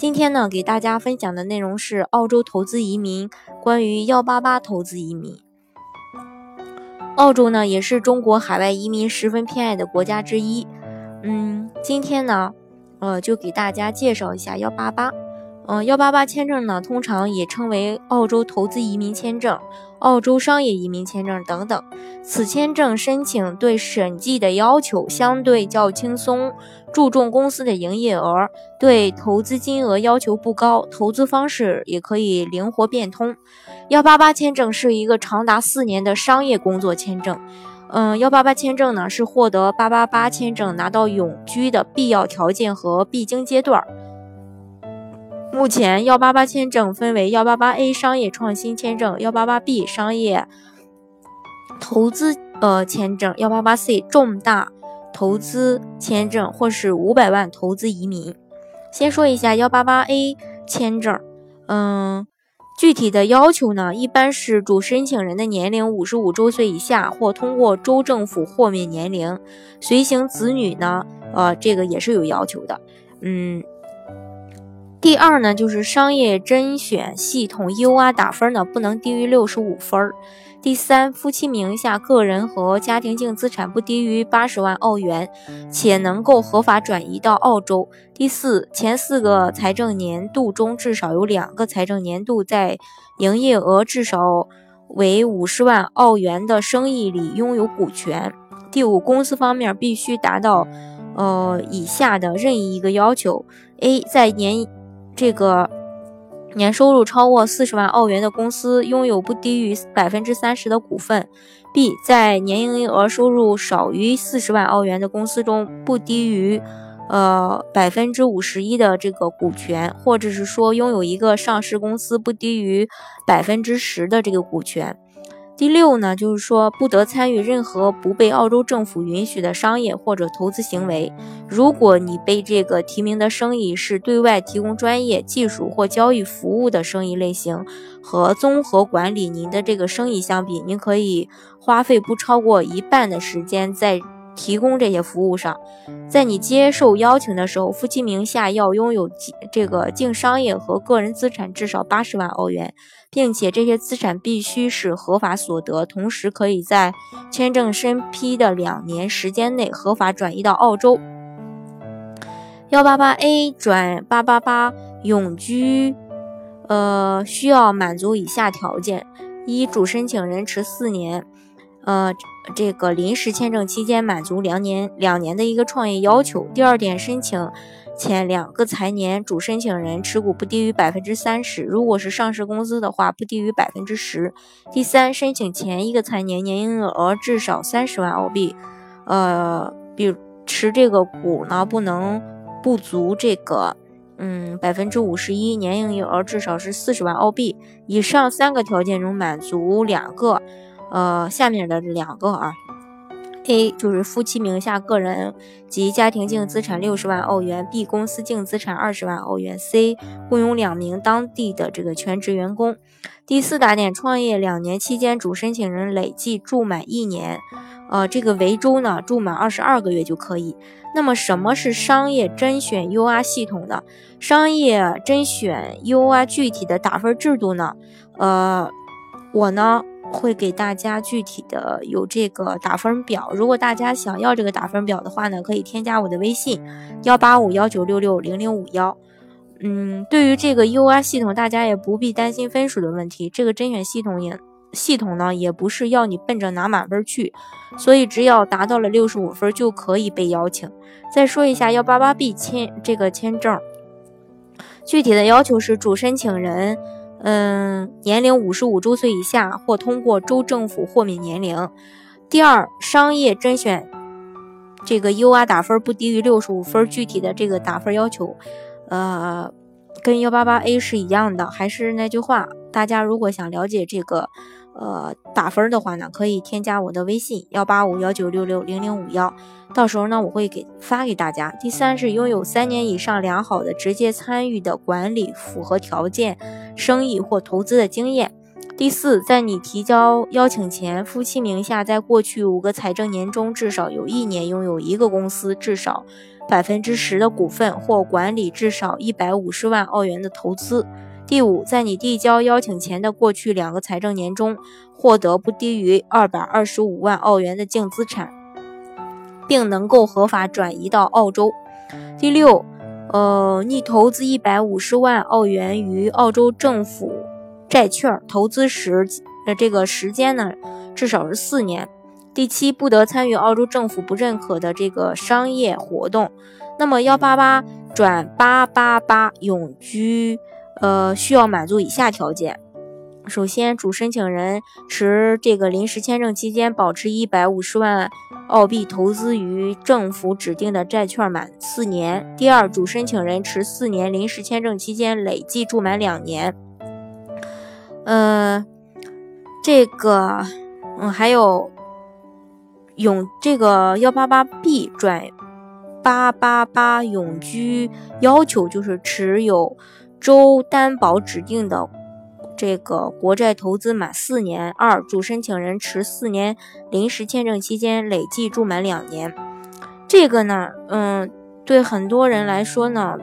今天呢，给大家分享的内容是澳洲投资移民，关于幺八八投资移民。澳洲呢，也是中国海外移民十分偏爱的国家之一。嗯，今天呢，呃，就给大家介绍一下幺八八。嗯，幺八八签证呢，通常也称为澳洲投资移民签证、澳洲商业移民签证等等。此签证申请对审计的要求相对较轻松，注重公司的营业额，对投资金额要求不高，投资方式也可以灵活变通。幺八八签证是一个长达四年的商业工作签证。嗯，幺八八签证呢，是获得八八八签证拿到永居的必要条件和必经阶段。目前，幺八八签证分为幺八八 A 商业创新签证、幺八八 B 商业投资呃签证、幺八八 C 重大投资签证，或是五百万投资移民。先说一下幺八八 A 签证，嗯，具体的要求呢，一般是主申请人的年龄五十五周岁以下，或通过州政府豁免年龄，随行子女呢，呃，这个也是有要求的，嗯。第二呢，就是商业甄选系统 UR 打分呢不能低于六十五分。第三，夫妻名下个人和家庭净资产不低于八十万澳元，且能够合法转移到澳洲。第四，前四个财政年度中至少有两个财政年度在营业额至少为五十万澳元的生意里拥有股权。第五，公司方面必须达到呃以下的任意一个要求：A 在年这个年收入超过四十万澳元的公司拥有不低于百分之三十的股份；B 在年营业额收入少于四十万澳元的公司中不低于呃百分之五十一的这个股权，或者是说拥有一个上市公司不低于百分之十的这个股权。第六呢，就是说不得参与任何不被澳洲政府允许的商业或者投资行为。如果你被这个提名的生意是对外提供专业技术或交易服务的生意类型，和综合管理您的这个生意相比，您可以花费不超过一半的时间在。提供这些服务上，在你接受邀请的时候，夫妻名下要拥有这个净商业和个人资产至少八十万澳元，并且这些资产必须是合法所得，同时可以在签证审批的两年时间内合法转移到澳洲。幺八八 A 转八八八永居，呃，需要满足以下条件：一、主申请人持四年。呃，这个临时签证期间满足两年两年的一个创业要求。第二点，申请前两个财年主申请人持股不低于百分之三十，如果是上市公司的话，不低于百分之十。第三，申请前一个财年年营业额至少三十万澳币，呃，比持这个股呢不能不足这个嗯百分之五十一，年营业额至少是四十万澳币。以上三个条件中满足两个。呃，下面的两个啊，A 就是夫妻名下个人及家庭净资产六十万澳元，B 公司净资产二十万澳元，C 雇佣两名当地的这个全职员工。第四大点，创业两年期间，主申请人累计住满一年，呃，这个维州呢住满二十二个月就可以。那么什么是商业甄选 UR 系统呢？商业甄选 UR 具体的打分制度呢？呃，我呢。会给大家具体的有这个打分表，如果大家想要这个打分表的话呢，可以添加我的微信幺八五幺九六六零零五幺。嗯，对于这个 UR 系统，大家也不必担心分数的问题。这个甄选系统也系统呢，也不是要你奔着拿满分去，所以只要达到了六十五分就可以被邀请。再说一下幺八八 B 签这个签证，具体的要求是主申请人。嗯，年龄五十五周岁以下或通过州政府豁免年龄。第二，商业甄选这个 UR 打分不低于六十五分。具体的这个打分要求，呃，跟幺八八 A 是一样的。还是那句话，大家如果想了解这个呃打分的话呢，可以添加我的微信幺八五幺九六六零零五幺，到时候呢我会给发给大家。第三是拥有三年以上良好的直接参与的管理符合条件生意或投资的经验。第四，在你提交邀请前，夫妻名下在过去五个财政年中至少有一年拥有一个公司至少百分之十的股份或管理至少一百五十万澳元的投资。第五，在你递交邀请前的过去两个财政年中，获得不低于二百二十五万澳元的净资产，并能够合法转移到澳洲。第六，呃，你投资一百五十万澳元于澳洲政府。债券投资时的这个时间呢，至少是四年。第七，不得参与澳洲政府不认可的这个商业活动。那么幺八八转八八八永居，呃，需要满足以下条件：首先，主申请人持这个临时签证期间保持一百五十万澳币投资于政府指定的债券满四年；第二，主申请人持四年临时签证期间累计住满两年。呃，这个，嗯，还有永这个幺八八 B 转八八八永居要求就是持有州担保指定的这个国债投资满四年。二，主申请人持四年临时签证期间累计住满两年。这个呢，嗯，对很多人来说呢，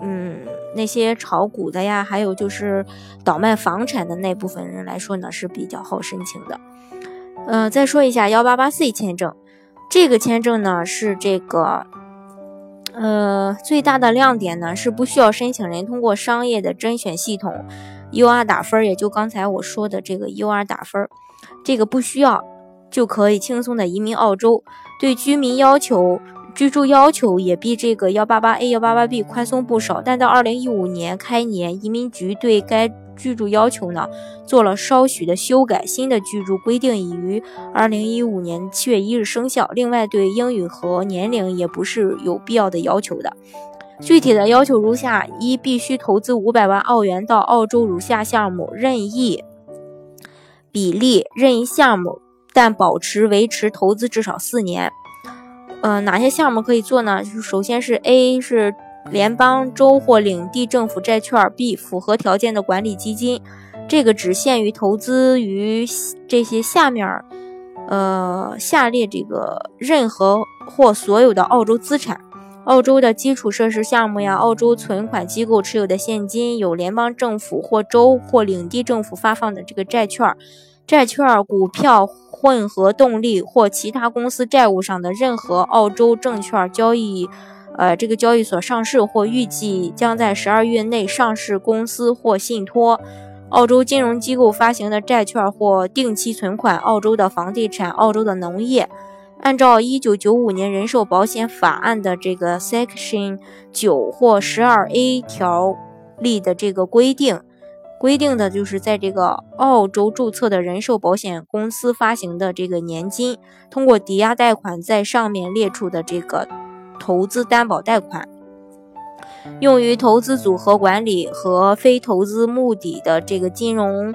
嗯。那些炒股的呀，还有就是倒卖房产的那部分人来说呢，是比较好申请的。呃，再说一下幺八八 C 签证，这个签证呢是这个，呃，最大的亮点呢是不需要申请人通过商业的甄选系统 UR 打分，也就刚才我说的这个 UR 打分，这个不需要就可以轻松的移民澳洲，对居民要求。居住要求也比这个幺八八 A、幺八八 B 宽松不少，但到二零一五年开年，移民局对该居住要求呢做了稍许的修改，新的居住规定已于二零一五年七月一日生效。另外，对英语和年龄也不是有必要的要求的。具体的要求如下：一、必须投资五百万澳元到澳洲如下项目任意比例、任意项目，但保持维持投资至少四年。呃，哪些项目可以做呢？首先是 A 是联邦州或领地政府债券，B 符合条件的管理基金，这个只限于投资于这些下面，呃，下列这个任何或所有的澳洲资产，澳洲的基础设施项目呀，澳洲存款机构持有的现金，有联邦政府或州或领地政府发放的这个债券。债券、股票、混合动力或其他公司债务上的任何澳洲证券交易，呃，这个交易所上市或预计将在十二月内上市公司或信托，澳洲金融机构发行的债券或定期存款，澳洲的房地产、澳洲的农业，按照一九九五年人寿保险法案的这个 Section 九或十二 A 条例的这个规定。规定的就是在这个澳洲注册的人寿保险公司发行的这个年金，通过抵押贷款在上面列出的这个投资担保贷款，用于投资组合管理和非投资目的的这个金融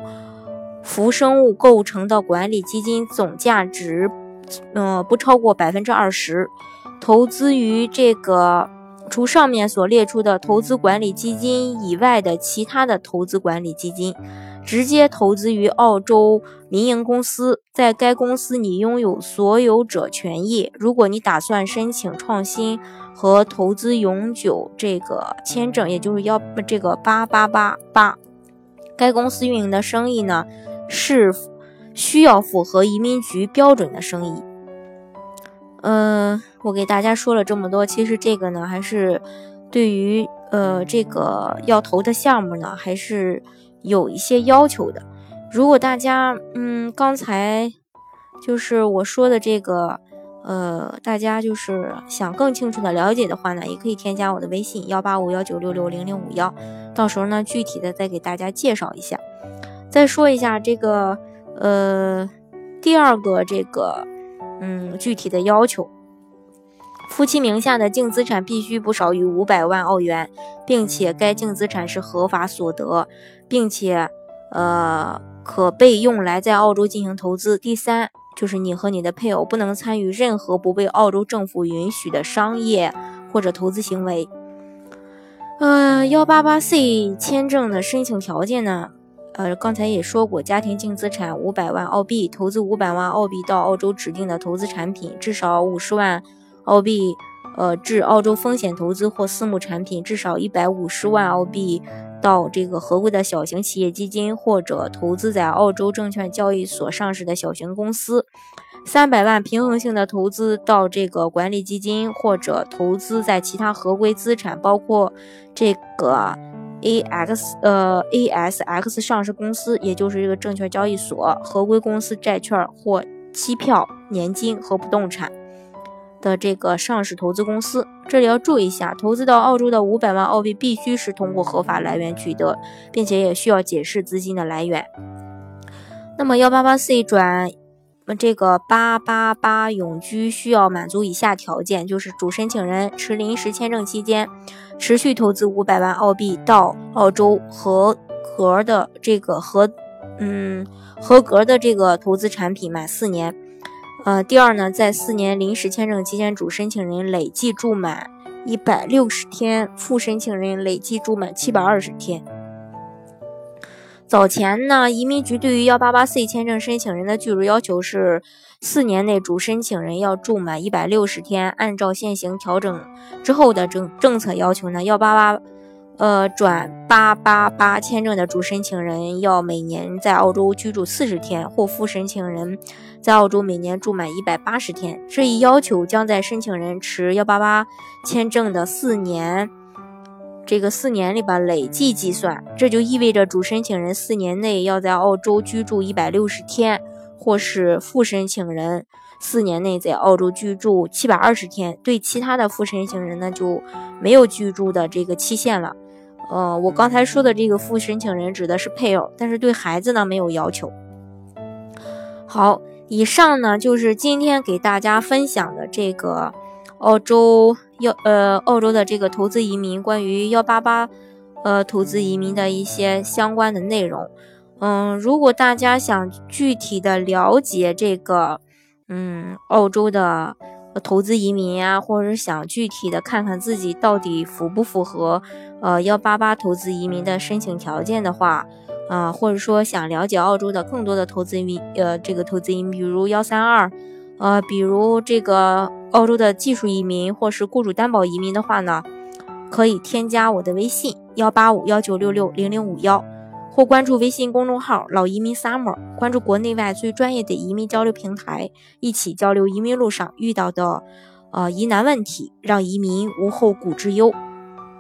浮生物构成的管理基金总价值，嗯，不超过百分之二十，投资于这个。除上面所列出的投资管理基金以外的其他的投资管理基金，直接投资于澳洲民营公司，在该公司你拥有所有者权益。如果你打算申请创新和投资永久这个签证，也就是要这个八八八八，该公司运营的生意呢是需要符合移民局标准的生意。嗯，我给大家说了这么多，其实这个呢，还是对于呃这个要投的项目呢，还是有一些要求的。如果大家嗯刚才就是我说的这个呃，大家就是想更清楚的了解的话呢，也可以添加我的微信幺八五幺九六六零零五幺，到时候呢具体的再给大家介绍一下。再说一下这个呃第二个这个。嗯，具体的要求，夫妻名下的净资产必须不少于五百万澳元，并且该净资产是合法所得，并且呃可被用来在澳洲进行投资。第三，就是你和你的配偶不能参与任何不被澳洲政府允许的商业或者投资行为。呃，幺八八 C 签证的申请条件呢？呃，刚才也说过，家庭净资产五百万澳币，投资五百万澳币到澳洲指定的投资产品，至少五十万澳币，呃，至澳洲风险投资或私募产品，至少一百五十万澳币到这个合规的小型企业基金或者投资在澳洲证券交易所上市的小型公司。三百万平衡性的投资到这个管理基金，或者投资在其他合规资产，包括这个 A X 呃 A S X 上市公司，也就是这个证券交易所合规公司债券或期票、年金和不动产的这个上市投资公司。这里要注意一下，投资到澳洲的五百万澳币必须是通过合法来源取得，并且也需要解释资金的来源。那么幺八八 C 转。这个八八八永居需要满足以下条件，就是主申请人持临时签证期间，持续投资五百万澳币到澳洲合格的这个合嗯合格的这个投资产品满四年。呃，第二呢，在四年临时签证期间，主申请人累计住满一百六十天，副申请人累计住满七百二十天。早前呢，移民局对于幺八八 C 签证申请人的居住要求是四年内主申请人要住满一百六十天。按照现行调整之后的政政策要求呢，幺八八呃转八八八签证的主申请人要每年在澳洲居住四十天，或副申请人在澳洲每年住满一百八十天。这一要求将在申请人持幺八八签证的四年。这个四年里边累计计算，这就意味着主申请人四年内要在澳洲居住一百六十天，或是副申请人四年内在澳洲居住七百二十天。对其他的副申请人呢，就没有居住的这个期限了。呃，我刚才说的这个副申请人指的是配偶，但是对孩子呢没有要求。好，以上呢就是今天给大家分享的这个澳洲。要呃，澳洲的这个投资移民，关于幺八八，呃，投资移民的一些相关的内容。嗯，如果大家想具体的了解这个，嗯，澳洲的投资移民呀，或者是想具体的看看自己到底符不符合呃幺八八投资移民的申请条件的话，啊，或者说想了解澳洲的更多的投资移民，呃，这个投资移民，比如幺三二。呃，比如这个澳洲的技术移民或是雇主担保移民的话呢，可以添加我的微信幺八五幺九六六零零五幺，或关注微信公众号“老移民 summer”，关注国内外最专业的移民交流平台，一起交流移民路上遇到的呃疑难问题，让移民无后顾之忧。